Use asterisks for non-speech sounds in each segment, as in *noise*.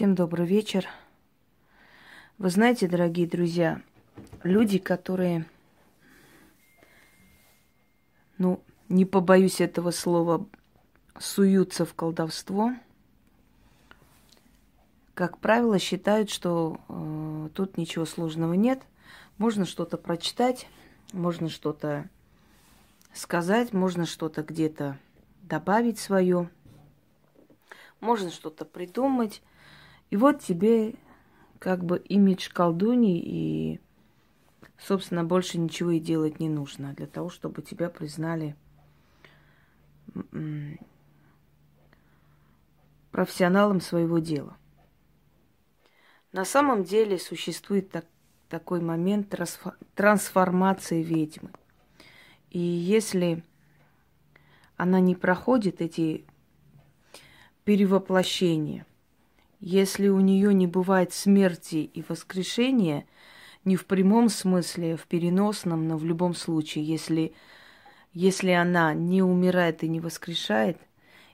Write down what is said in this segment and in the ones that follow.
Всем добрый вечер. Вы знаете, дорогие друзья, люди, которые, ну, не побоюсь этого слова, суются в колдовство, как правило, считают, что э, тут ничего сложного нет. Можно что-то прочитать, можно что-то сказать, можно что-то где-то добавить свое, можно что-то придумать. И вот тебе как бы имидж колдуни, и, собственно, больше ничего и делать не нужно для того, чтобы тебя признали профессионалом своего дела. На самом деле существует так, такой момент трансформации ведьмы. И если она не проходит эти перевоплощения, если у нее не бывает смерти и воскрешения, не в прямом смысле, в переносном, но в любом случае, если, если она не умирает и не воскрешает,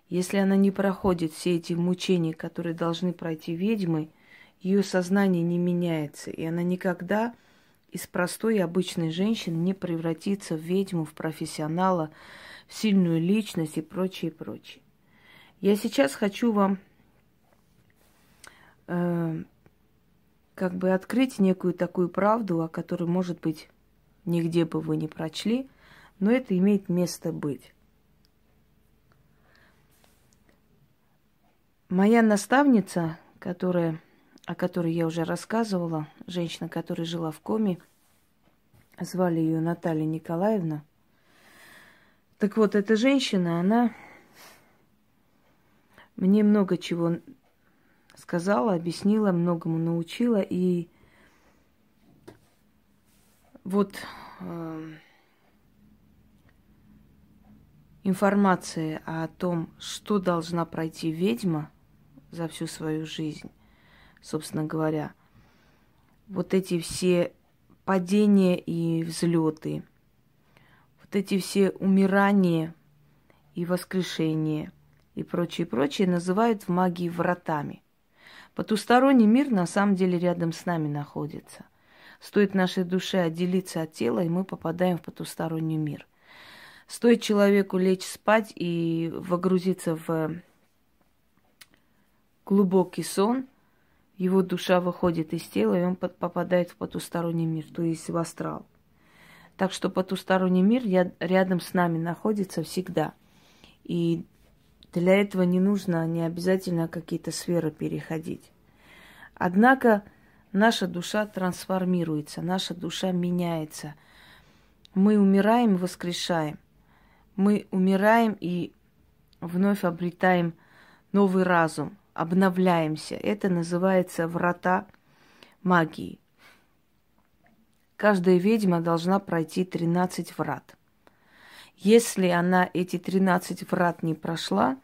если она не проходит все эти мучения, которые должны пройти ведьмы, ее сознание не меняется, и она никогда из простой обычной женщины не превратится в ведьму, в профессионала, в сильную личность и прочее, прочее. Я сейчас хочу вам э, как бы открыть некую такую правду, о которой, может быть, нигде бы вы не прочли, но это имеет место быть. Моя наставница, которая, о которой я уже рассказывала, женщина, которая жила в коме, звали ее Наталья Николаевна. Так вот, эта женщина, она мне много чего сказала, объяснила, многому научила. И вот э, информация о том, что должна пройти ведьма за всю свою жизнь, собственно говоря, вот эти все падения и взлеты, вот эти все умирания и воскрешения и прочее, прочее называют в магии вратами. Потусторонний мир на самом деле рядом с нами находится. Стоит нашей душе отделиться от тела, и мы попадаем в потусторонний мир. Стоит человеку лечь спать и погрузиться в глубокий сон, его душа выходит из тела, и он попадает в потусторонний мир, то есть в астрал. Так что потусторонний мир рядом с нами находится всегда. И для этого не нужно, не обязательно какие-то сферы переходить. Однако наша душа трансформируется, наша душа меняется. Мы умираем и воскрешаем. Мы умираем и вновь обретаем новый разум, обновляемся. Это называется врата магии. Каждая ведьма должна пройти 13 врат. Если она эти 13 врат не прошла,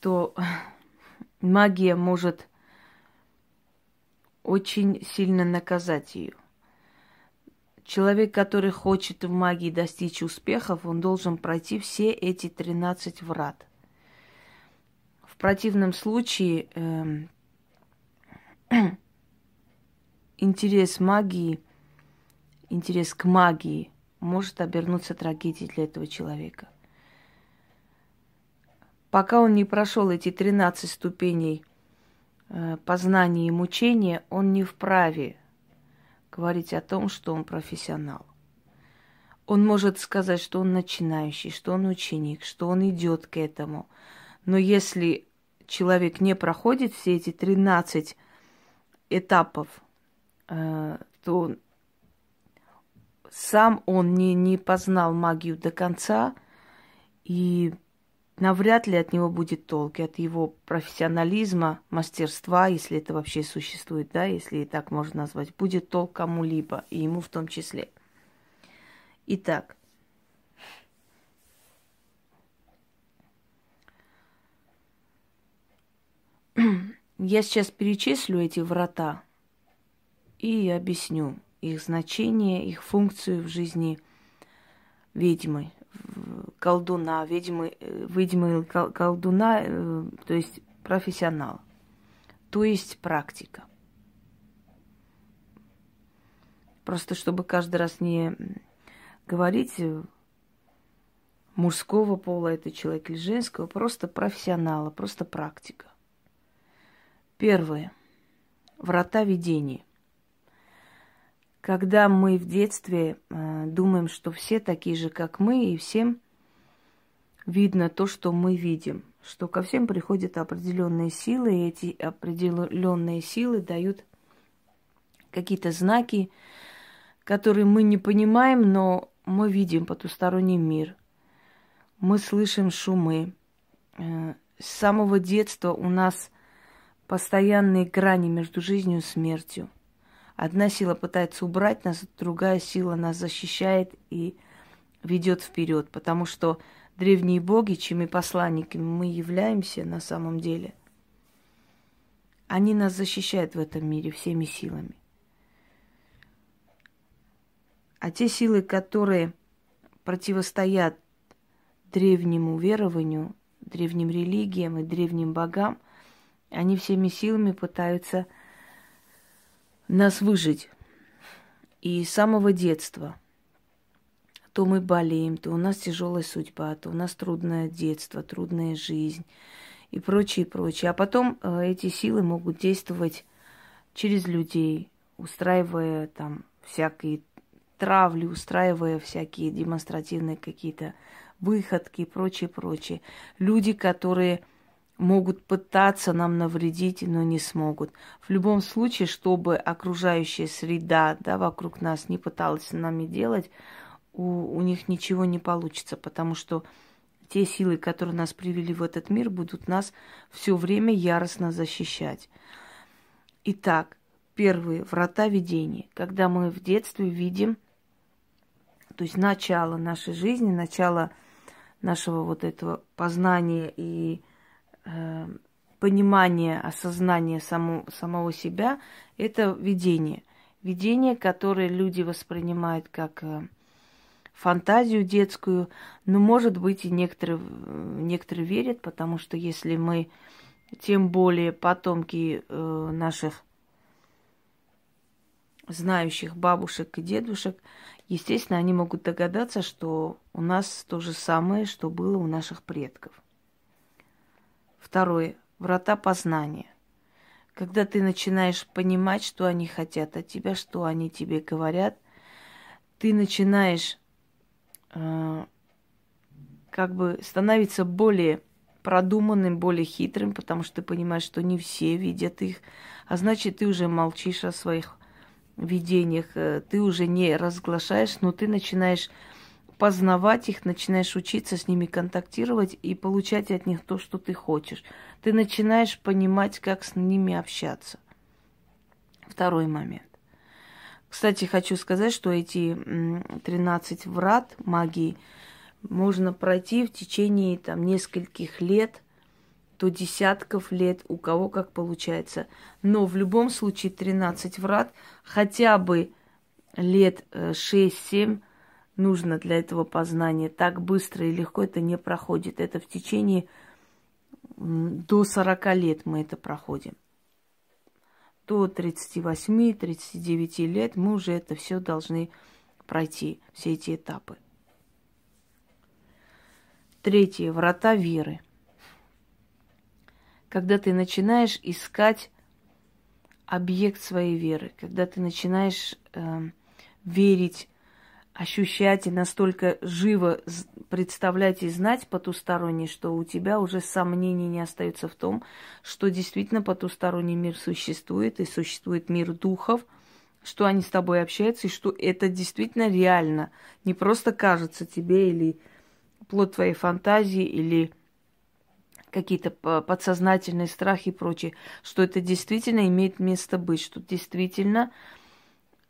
то магия может очень сильно наказать ее. Человек, который хочет в магии достичь успехов, он должен пройти все эти 13 врат. В противном случае э, *clears throat* интерес магии, интерес к магии может обернуться трагедией для этого человека – Пока он не прошел эти 13 ступеней э, познания и мучения, он не вправе говорить о том, что он профессионал. Он может сказать, что он начинающий, что он ученик, что он идет к этому. Но если человек не проходит все эти 13 этапов, э, то сам он не, не познал магию до конца, и навряд ли от него будет толк, от его профессионализма, мастерства, если это вообще существует, да, если и так можно назвать, будет толк кому-либо, и ему в том числе. Итак, *clears throat* я сейчас перечислю эти врата и объясню их значение, их функцию в жизни ведьмы, колдуна, ведьмы, э, ведьмы колдуна, э, то есть профессионал. то есть практика. Просто чтобы каждый раз не говорить э, мужского пола это человек или женского, просто профессионала, просто практика. Первое. Врата видения. Когда мы в детстве э, думаем, что все такие же, как мы, и всем видно то, что мы видим, что ко всем приходят определенные силы, и эти определенные силы дают какие-то знаки, которые мы не понимаем, но мы видим потусторонний мир. Мы слышим шумы. Э, с самого детства у нас постоянные грани между жизнью и смертью. Одна сила пытается убрать нас, другая сила нас защищает и ведет вперед, потому что древние боги, чьими посланниками мы являемся на самом деле, они нас защищают в этом мире всеми силами. А те силы, которые противостоят древнему верованию, древним религиям и древним богам, они всеми силами пытаются нас выжить. И с самого детства – то мы болеем, то у нас тяжелая судьба, то у нас трудное детство, трудная жизнь и прочее, прочее. А потом э, эти силы могут действовать через людей, устраивая там всякие травли, устраивая всякие демонстративные какие-то выходки и прочее, прочее. Люди, которые могут пытаться нам навредить, но не смогут. В любом случае, чтобы окружающая среда да, вокруг нас не пыталась с нами делать, у, у них ничего не получится, потому что те силы, которые нас привели в этот мир, будут нас все время яростно защищать. Итак, первые врата видения. Когда мы в детстве видим, то есть начало нашей жизни, начало нашего вот этого познания и э, понимания, осознания само, самого себя, это видение. Видение, которое люди воспринимают как э, фантазию детскую, но, может быть, и некоторые, некоторые верят, потому что если мы, тем более потомки э, наших знающих бабушек и дедушек, естественно, они могут догадаться, что у нас то же самое, что было у наших предков. Второе. Врата познания. Когда ты начинаешь понимать, что они хотят от тебя, что они тебе говорят, ты начинаешь Э, как бы становится более продуманным, более хитрым, потому что ты понимаешь, что не все видят их, а значит, ты уже молчишь о своих видениях, э, ты уже не разглашаешь, но ты начинаешь познавать их, начинаешь учиться с ними контактировать и получать от них то, что ты хочешь. Ты начинаешь понимать, как с ними общаться. Второй момент. Кстати, хочу сказать, что эти 13 врат магии можно пройти в течение там, нескольких лет, до десятков лет, у кого как получается. Но в любом случае 13 врат хотя бы лет 6-7 э, нужно для этого познания. Так быстро и легко это не проходит. Это в течение до 40 лет мы это проходим до 38-39 лет мы уже это все должны пройти, все эти этапы. Третье. Врата веры. Когда ты начинаешь искать объект своей веры, когда ты начинаешь э, верить ощущать и настолько живо представлять и знать потусторонний, что у тебя уже сомнений не остается в том, что действительно потусторонний мир существует, и существует мир духов, что они с тобой общаются, и что это действительно реально. Не просто кажется тебе или плод твоей фантазии, или какие-то подсознательные страхи и прочее, что это действительно имеет место быть, что действительно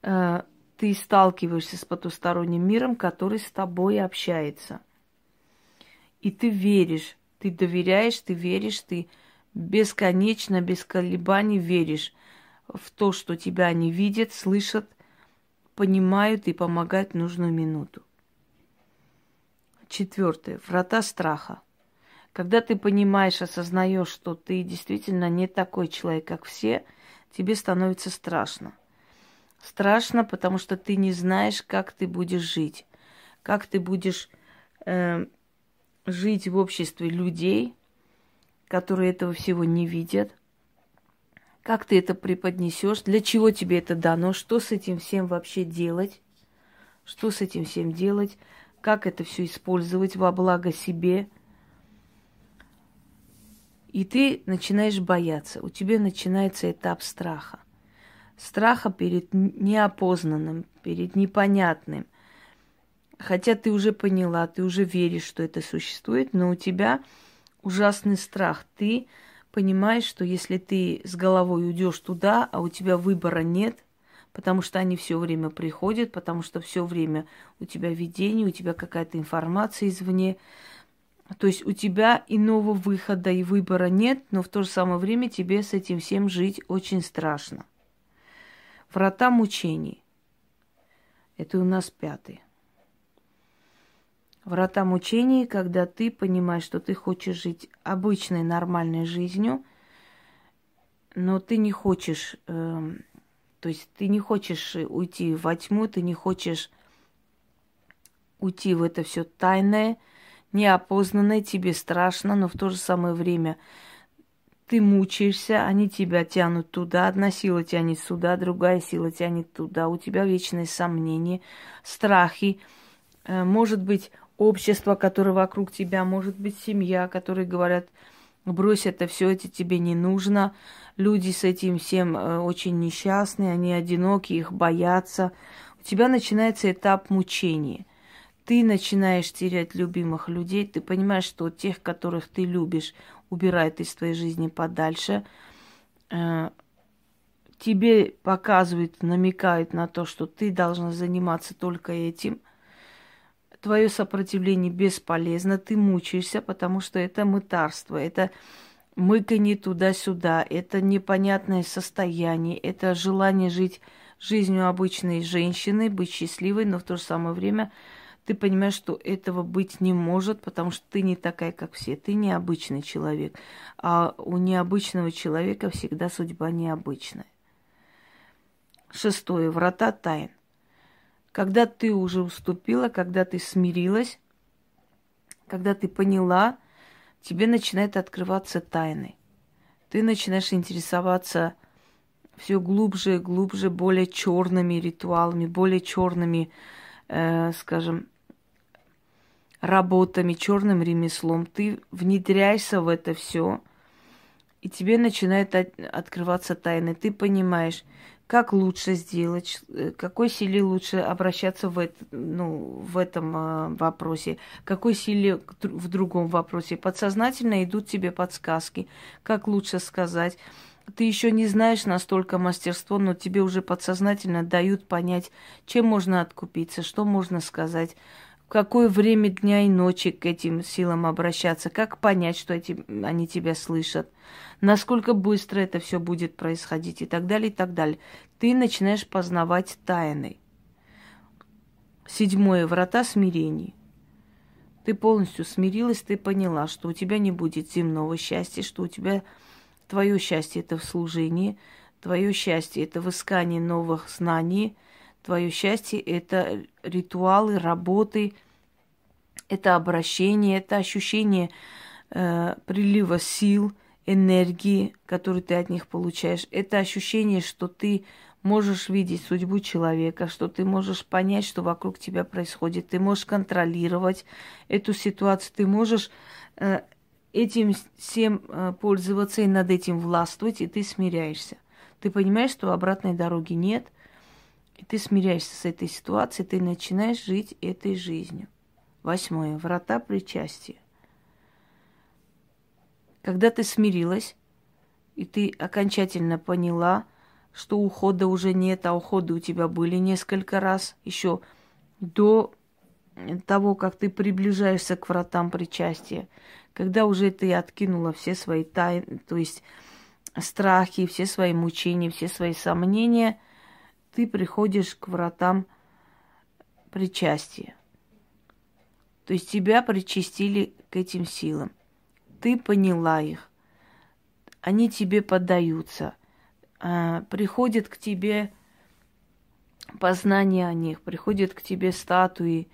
э, ты сталкиваешься с потусторонним миром, который с тобой общается. И ты веришь, ты доверяешь, ты веришь, ты бесконечно, без колебаний веришь в то, что тебя они видят, слышат, понимают и помогают в нужную минуту. Четвертое. Врата страха. Когда ты понимаешь, осознаешь, что ты действительно не такой человек, как все, тебе становится страшно. Страшно, потому что ты не знаешь, как ты будешь жить, как ты будешь э, жить в обществе людей, которые этого всего не видят, как ты это преподнесешь, для чего тебе это дано, что с этим всем вообще делать, что с этим всем делать, как это все использовать во благо себе. И ты начинаешь бояться, у тебя начинается этап страха. Страха перед неопознанным, перед непонятным. Хотя ты уже поняла, ты уже веришь, что это существует, но у тебя ужасный страх. Ты понимаешь, что если ты с головой уйдешь туда, а у тебя выбора нет, потому что они все время приходят, потому что все время у тебя видение, у тебя какая-то информация извне. То есть у тебя иного выхода и выбора нет, но в то же самое время тебе с этим всем жить очень страшно. Врата мучений. Это у нас пятый. Врата мучений, когда ты понимаешь, что ты хочешь жить обычной нормальной жизнью, но ты не хочешь, э, то есть ты не хочешь уйти во тьму, ты не хочешь уйти в это все тайное, неопознанное, тебе страшно, но в то же самое время ты мучаешься, они тебя тянут туда, одна сила тянет сюда, другая сила тянет туда, у тебя вечные сомнения, страхи, э, может быть, общество, которое вокруг тебя, может быть, семья, которые говорят, брось это все, это тебе не нужно. Люди с этим всем э, очень несчастны, они одиноки, их боятся. У тебя начинается этап мучения. Ты начинаешь терять любимых людей, ты понимаешь, что тех, которых ты любишь, убирают из твоей жизни подальше. Э, тебе показывают, намекают на то, что ты должна заниматься только этим – твое сопротивление бесполезно, ты мучаешься, потому что это мытарство, это мыканье туда-сюда, это непонятное состояние, это желание жить жизнью обычной женщины, быть счастливой, но в то же самое время ты понимаешь, что этого быть не может, потому что ты не такая, как все. Ты необычный человек. А у необычного человека всегда судьба необычная. Шестое. Врата тайн. Когда ты уже уступила, когда ты смирилась, когда ты поняла, тебе начинает открываться тайны. Ты начинаешь интересоваться все глубже и глубже, более черными ритуалами, более черными, э, скажем, работами, черным ремеслом. Ты внедряешься в это все, и тебе начинает от, открываться тайны. Ты понимаешь, как лучше сделать, э, какой силе лучше обращаться в, это, ну, в этом э, вопросе, какой силе в другом вопросе. Подсознательно идут тебе подсказки, как лучше сказать. Ты еще не знаешь настолько мастерство, но тебе уже подсознательно дают понять, чем можно откупиться, что можно сказать, в какое время дня и ночи к этим силам обращаться, как понять, что эти, они тебя слышат насколько быстро это все будет происходить и так далее, и так далее. Ты начинаешь познавать тайны. Седьмое. Врата смирений. Ты полностью смирилась, ты поняла, что у тебя не будет земного счастья, что у тебя твое счастье это в служении, твое счастье это в искании новых знаний, твое счастье это ритуалы, работы, это обращение, это ощущение э, прилива сил – энергии, которую ты от них получаешь. Это ощущение, что ты можешь видеть судьбу человека, что ты можешь понять, что вокруг тебя происходит, ты можешь контролировать эту ситуацию, ты можешь э, этим всем э, пользоваться и над этим властвовать, и ты смиряешься. Ты понимаешь, что обратной дороги нет, ты смиряешься с этой ситуацией, ты начинаешь жить этой жизнью. Восьмое. Врата причастия. Когда ты смирилась, и ты окончательно поняла, что ухода уже нет, а уходы у тебя были несколько раз еще до того, как ты приближаешься к вратам причастия, когда уже ты откинула все свои тайны, то есть страхи, все свои мучения, все свои сомнения, ты приходишь к вратам причастия. То есть тебя причастили к этим силам. ты поняла их, они тебе поддаются, а, приходят к тебе познание о них, приходят к тебе статуи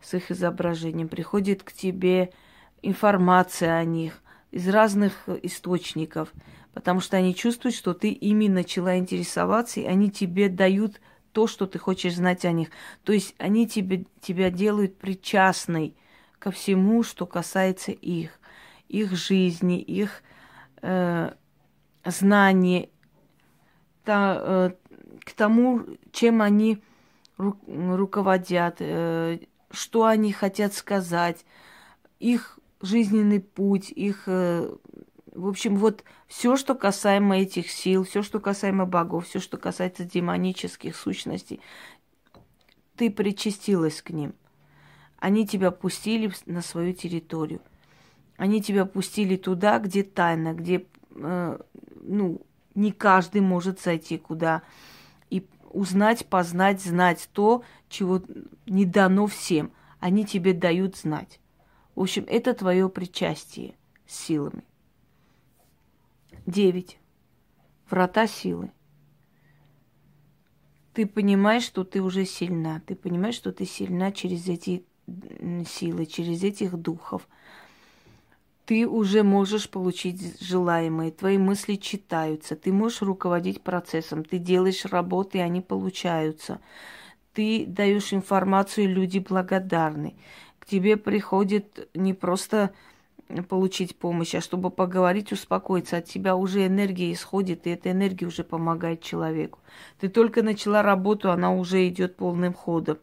с их изображением, приходит к тебе информация о них из разных источников, потому что они чувствуют, что ты ими начала интересоваться, и они тебе дают то, что ты хочешь знать о них. То есть они тебе, тебя делают причастной ко всему, что касается их, их жизни, их э, знаний, та, э, к тому, чем они ру, руководят, э, что они хотят сказать, их жизненный путь, их, э, в общем, вот все, что касаемо этих сил, все, что касаемо богов, все, что касается демонических сущностей, ты причастилась к ним. Они тебя пустили на свою территорию. Они тебя пустили туда, где тайна, где, э, ну, не каждый может зайти куда и узнать, познать, знать то, чего не дано всем. Они тебе дают знать. В общем, это твое причастие с силами. Девять. Врата силы. Ты понимаешь, что ты уже сильна. Ты понимаешь, что ты сильна через эти силы, через этих духов. Ты уже можешь получить желаемое, твои мысли читаются, ты можешь руководить процессом, ты делаешь работы, и они получаются. Ты даешь информацию, люди благодарны. К тебе приходит не просто получить помощь, а чтобы поговорить, успокоиться. От тебя уже энергия исходит, и эта энергия уже помогает человеку. Ты только начала работу, она уже идет полным ходом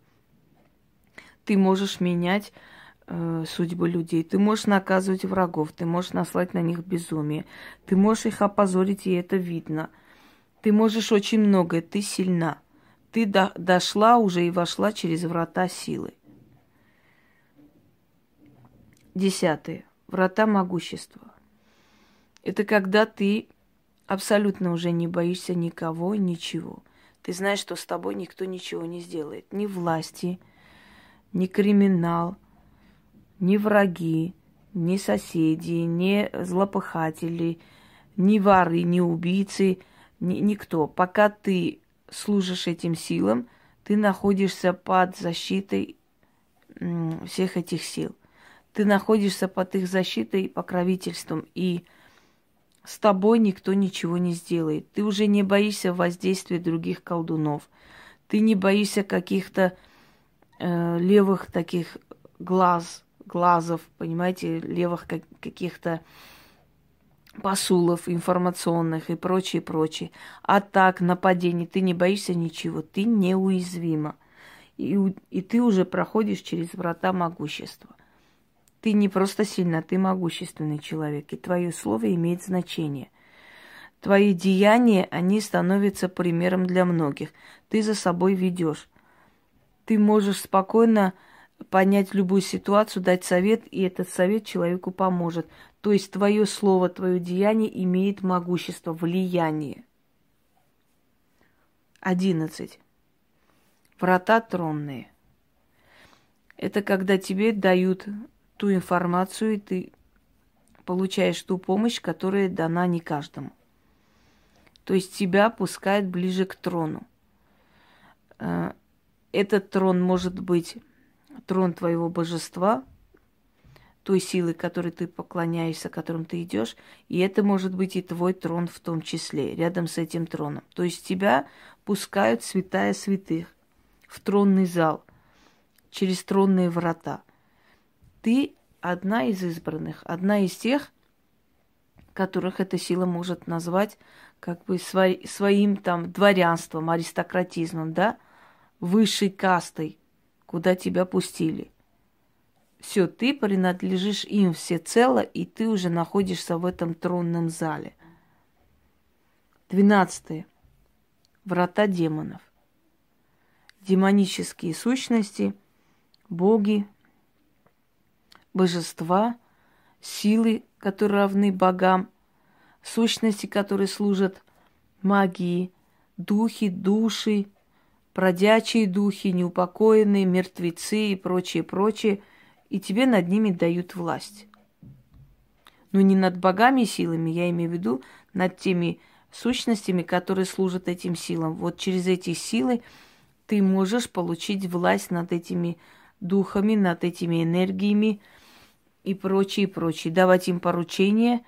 ты можешь менять э, судьбы людей, ты можешь наказывать врагов, ты можешь наслать на них безумие, ты можешь их опозорить, и это видно. Ты можешь очень многое, ты сильна. Ты до, дошла уже и вошла через врата силы. Десятое. Врата могущества. Это когда ты абсолютно уже не боишься никого, ничего. Ты знаешь, что с тобой никто ничего не сделает. Ни власти, ни криминал, ни враги, ни соседи, ни злопыхатели, ни воры, ни убийцы, ни, никто. Пока ты служишь этим силам, ты находишься под защитой всех этих сил. Ты находишься под их защитой и покровительством, и с тобой никто ничего не сделает. Ты уже не боишься воздействия других колдунов. Ты не боишься каких-то э, левых таких глаз, глазов, понимаете, левых как, каких-то посулов информационных и прочее, прочее. Атак, нападений, ты не боишься ничего, ты неуязвима. И, и ты уже проходишь через врата могущества. Ты не просто сильна, ты могущественный человек, и твое слово имеет значение. Твои деяния, они становятся примером для многих. Ты за собой ведешь ты можешь спокойно понять любую ситуацию, дать совет, и этот совет человеку поможет. То есть твое слово, твое деяние имеет могущество, влияние. Одиннадцать. Врата тронные. Это когда тебе дают ту информацию, и ты получаешь ту помощь, которая дана не каждому. То есть тебя пускают ближе к трону. Э, этот трон может быть трон твоего божества, той силы, которой ты поклоняешься, которым ты идешь, и это может быть и твой трон в том числе, рядом с этим троном. То есть тебя пускают святая святых в тронный зал, через тронные врата. Ты одна из избранных, одна из тех, которых эта сила может назвать как бы своим там дворянством, аристократизмом, да, высшей кастой, куда тебя пустили. Все, ты принадлежишь им всецело, и ты уже находишься в этом тронном зале. Двенадцатое. Врата демонов. Демонические сущности, боги, божества, силы, которые равны богам, сущности, которые служат магии, духи, души, бродячие духи, неупокоенные, мертвецы и прочее, прочее, и тебе над ними дают власть. Но не над богами и силами, я имею в виду над теми сущностями, которые служат этим силам. Вот через эти силы ты можешь получить власть над этими духами, над этими энергиями и прочее, прочее. Давать им поручения,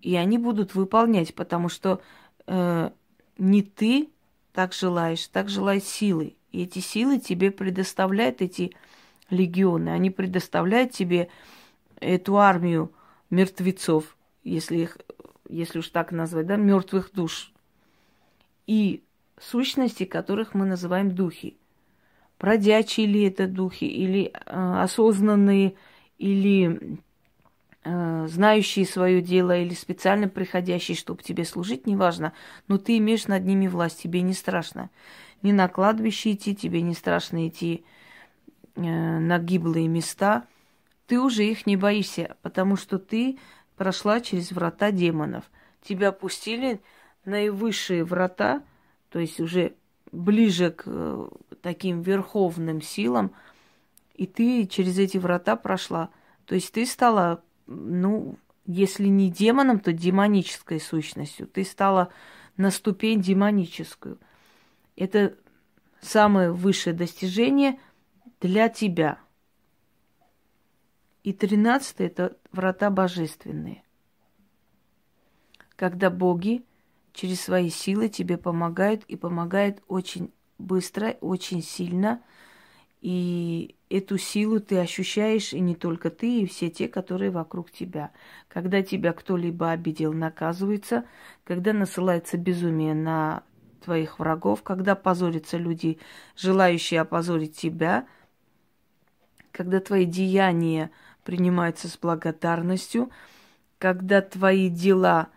и они будут выполнять, потому что э, не ты так желаешь, так желает силы. И эти силы тебе предоставляют эти легионы. Они предоставляют тебе эту армию мертвецов, если их, если уж так назвать, да, мертвых душ. И сущности, которых мы называем духи. Бродячие ли это духи, или э, осознанные, или э, знающие свое дело, или специально приходящие, чтобы тебе служить, неважно. Но ты имеешь над ними власть, тебе не страшно. Не на кладбище идти, тебе не страшно идти э, на гиблые места. Ты уже их не боишься, потому что ты прошла через врата демонов. Тебя пустили наивысшие врата, то есть уже ближе к э, таким верховным силам, и ты через эти врата прошла. То есть ты стала, ну, если не демоном, то демонической сущностью. Ты стала на ступень демоническую. Это самое высшее достижение для тебя. И тринадцатое – это врата божественные. Когда боги через свои силы тебе помогают и помогают очень быстро, очень сильно. И эту силу ты ощущаешь, и не только ты, и все те, которые вокруг тебя. Когда тебя кто-либо обидел, наказывается, когда насылается безумие на твоих врагов, когда позорятся люди, желающие опозорить тебя, когда твои деяния принимаются с благодарностью, когда твои дела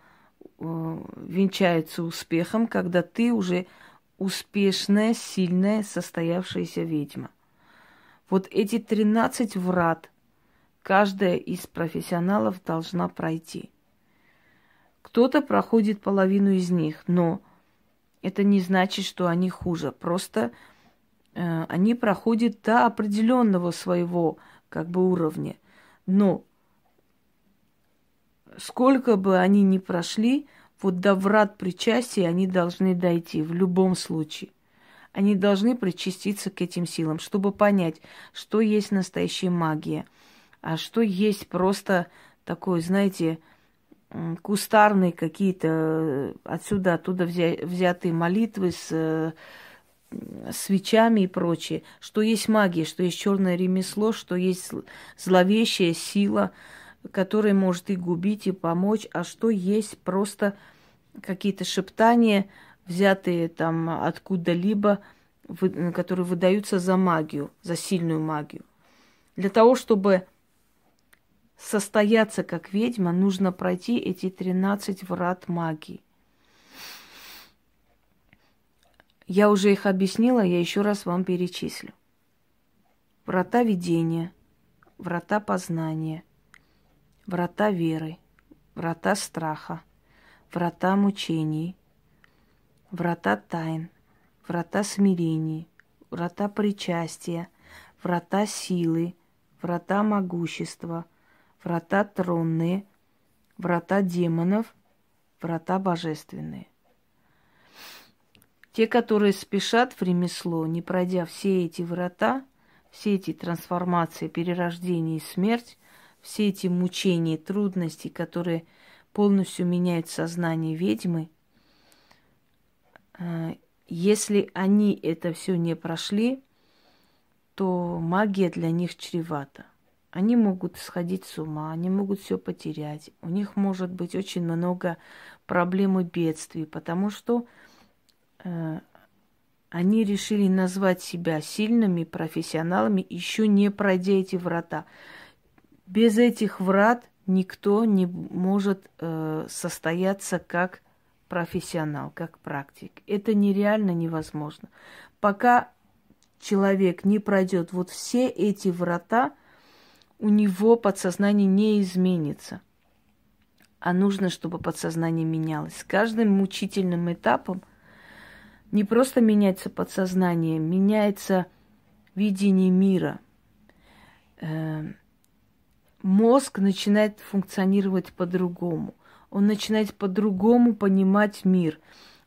э, венчаются успехом, когда ты уже успешная, сильная, состоявшаяся ведьма. Вот эти 13 врат каждая из профессионалов должна пройти. Кто-то проходит половину из них, но это не значит, что они хуже. Просто э, они проходят до определенного своего как бы уровня. Но сколько бы они ни прошли, вот до врат причастия они должны дойти в любом случае. Они должны причаститься к этим силам, чтобы понять, что есть настоящая магия, а что есть просто такой, знаете, кустарные какие-то э, отсюда, оттуда взятые молитвы с э, свечами и прочее, что есть магия, что есть черное ремесло, что есть зловещая сила, которая может и губить, и помочь, а что есть просто какие-то шептания, взятые там откуда-либо, которые выдаются за магию, за сильную магию. Для того, чтобы состояться как ведьма, нужно пройти эти 13 врат магии. Я уже их объяснила, я еще раз вам перечислю. Врата видения, врата познания, врата веры, врата страха, врата мучений, врата тайн, врата смирений, врата причастия, врата силы, врата могущества, врата тронные, врата демонов, врата божественные. Те, которые спешат в ремесло, не пройдя все эти врата, все эти трансформации, перерождение и смерть, все эти мучения, трудности, которые полностью меняют сознание ведьмы, если они это все не прошли, то магия для них чревата. Они могут сходить с ума, они могут все потерять. У них может быть очень много проблем и бедствий, потому что э, они решили назвать себя сильными профессионалами, еще не пройдя эти врата. Без этих врат никто не может э, состояться как профессионал, как практик. Это нереально невозможно. Пока человек не пройдет вот все эти врата, у него подсознание не изменится. А нужно, чтобы подсознание менялось. С каждым мучительным этапом не просто меняется подсознание, меняется видение мира. Э, мозг начинает функционировать по-другому. Он начинает по-другому понимать мир.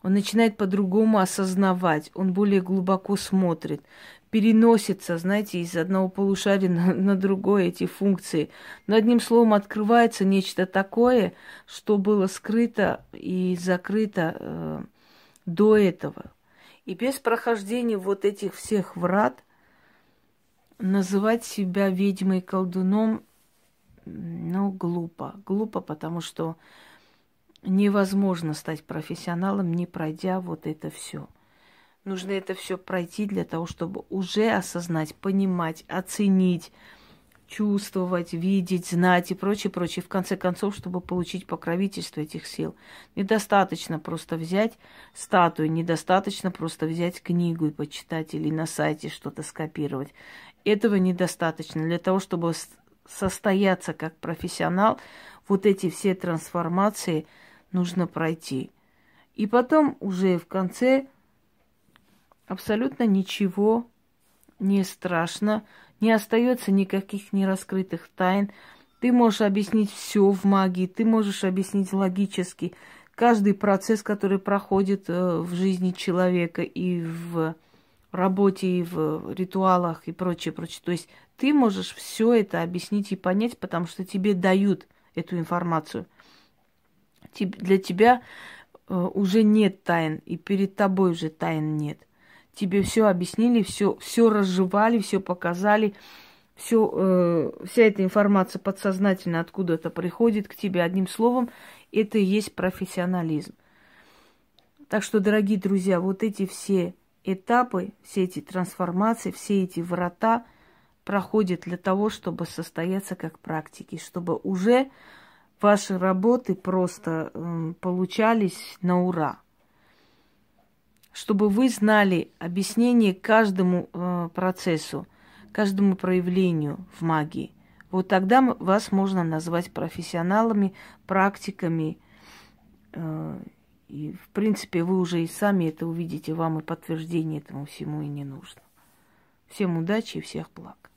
Он начинает по-другому осознавать. Он более глубоко смотрит. Переносится, знаете, из одного полушария на, на другое эти функции. Но одним словом открывается нечто такое, что было скрыто и закрыто э, до этого. И без прохождения вот этих всех врат называть себя ведьмой и колдуном ну, глупо. Глупо, потому что невозможно стать профессионалом, не пройдя вот это все. Нужно это все пройти для того, чтобы уже осознать, понимать, оценить, чувствовать, видеть, знать и прочее, прочее. В конце концов, чтобы получить покровительство этих сил. Недостаточно просто взять статую, недостаточно просто взять книгу и почитать или на сайте что-то скопировать. Этого недостаточно для того, чтобы состояться как профессионал, вот эти все трансформации нужно пройти. И потом уже в конце абсолютно ничего не страшно, не остается никаких нераскрытых тайн. Ты можешь объяснить все в магии, ты можешь объяснить логически каждый процесс, который проходит э, в жизни человека и в работе, и в ритуалах и прочее, прочее. То есть ты можешь все это объяснить и понять, потому что тебе дают эту информацию. Для тебя э, уже нет тайн, и перед тобой уже тайн нет. Тебе все объяснили, все, все разжевали, все показали, все, э, вся эта информация подсознательно откуда-то приходит к тебе. Одним словом, это и есть профессионализм. Так что, дорогие друзья, вот эти все этапы, все эти трансформации, все эти врата проходят для того, чтобы состояться как практики, чтобы уже ваши работы просто э, получались на ура. Чтобы вы знали объяснение каждому э, процессу, каждому проявлению в магии. Вот тогда вас можно назвать профессионалами, практиками э, и, в принципе, вы уже и сами это увидите, вам и подтверждение этому всему и не нужно. Всем удачи и всех благ.